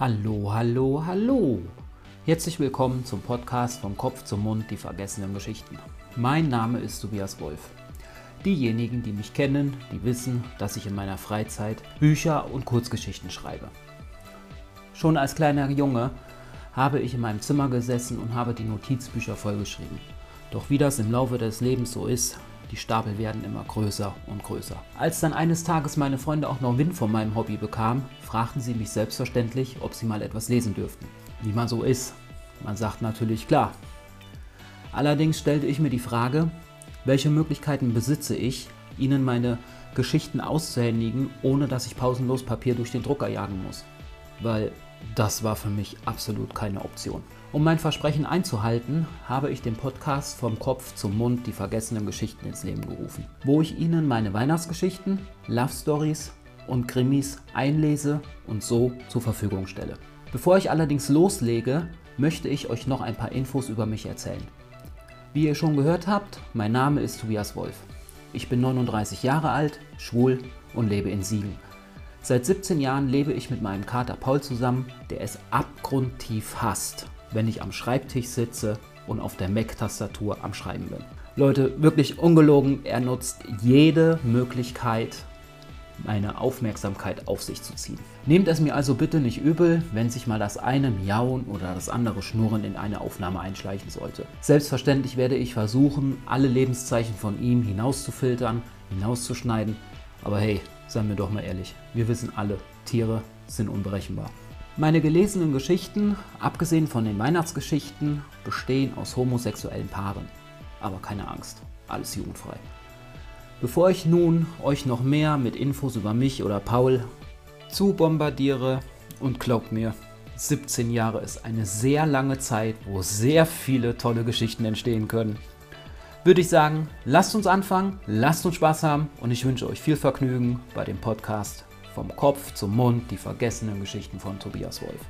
Hallo, hallo, hallo. Herzlich willkommen zum Podcast Vom Kopf zum Mund, die vergessenen Geschichten. Mein Name ist Tobias Wolf. Diejenigen, die mich kennen, die wissen, dass ich in meiner Freizeit Bücher und Kurzgeschichten schreibe. Schon als kleiner Junge habe ich in meinem Zimmer gesessen und habe die Notizbücher vollgeschrieben. Doch wie das im Laufe des Lebens so ist, die Stapel werden immer größer und größer. Als dann eines Tages meine Freunde auch noch Wind von meinem Hobby bekamen, fragten sie mich selbstverständlich, ob sie mal etwas lesen dürften. Wie man so ist. Man sagt natürlich klar. Allerdings stellte ich mir die Frage, welche Möglichkeiten besitze ich, ihnen meine Geschichten auszuhändigen, ohne dass ich pausenlos Papier durch den Drucker jagen muss. Weil das war für mich absolut keine Option. Um mein Versprechen einzuhalten, habe ich den Podcast Vom Kopf zum Mund die vergessenen Geschichten ins Leben gerufen, wo ich Ihnen meine Weihnachtsgeschichten, Love Stories und Krimis einlese und so zur Verfügung stelle. Bevor ich allerdings loslege, möchte ich euch noch ein paar Infos über mich erzählen. Wie ihr schon gehört habt, mein Name ist Tobias Wolf. Ich bin 39 Jahre alt, schwul und lebe in Siegen. Seit 17 Jahren lebe ich mit meinem Kater Paul zusammen, der es abgrundtief hasst, wenn ich am Schreibtisch sitze und auf der Mac-Tastatur am Schreiben bin. Leute, wirklich ungelogen, er nutzt jede Möglichkeit, meine Aufmerksamkeit auf sich zu ziehen. Nehmt es mir also bitte nicht übel, wenn sich mal das eine Miauen oder das andere Schnurren in eine Aufnahme einschleichen sollte. Selbstverständlich werde ich versuchen, alle Lebenszeichen von ihm hinauszufiltern, hinauszuschneiden, aber hey, seien wir doch mal ehrlich, wir wissen alle, Tiere sind unberechenbar. Meine gelesenen Geschichten, abgesehen von den Weihnachtsgeschichten, bestehen aus homosexuellen Paaren. Aber keine Angst, alles jugendfrei. Bevor ich nun euch noch mehr mit Infos über mich oder Paul zu bombardiere und glaubt mir, 17 Jahre ist eine sehr lange Zeit, wo sehr viele tolle Geschichten entstehen können. Würde ich sagen, lasst uns anfangen, lasst uns Spaß haben und ich wünsche euch viel Vergnügen bei dem Podcast vom Kopf zum Mund, die vergessenen Geschichten von Tobias Wolf.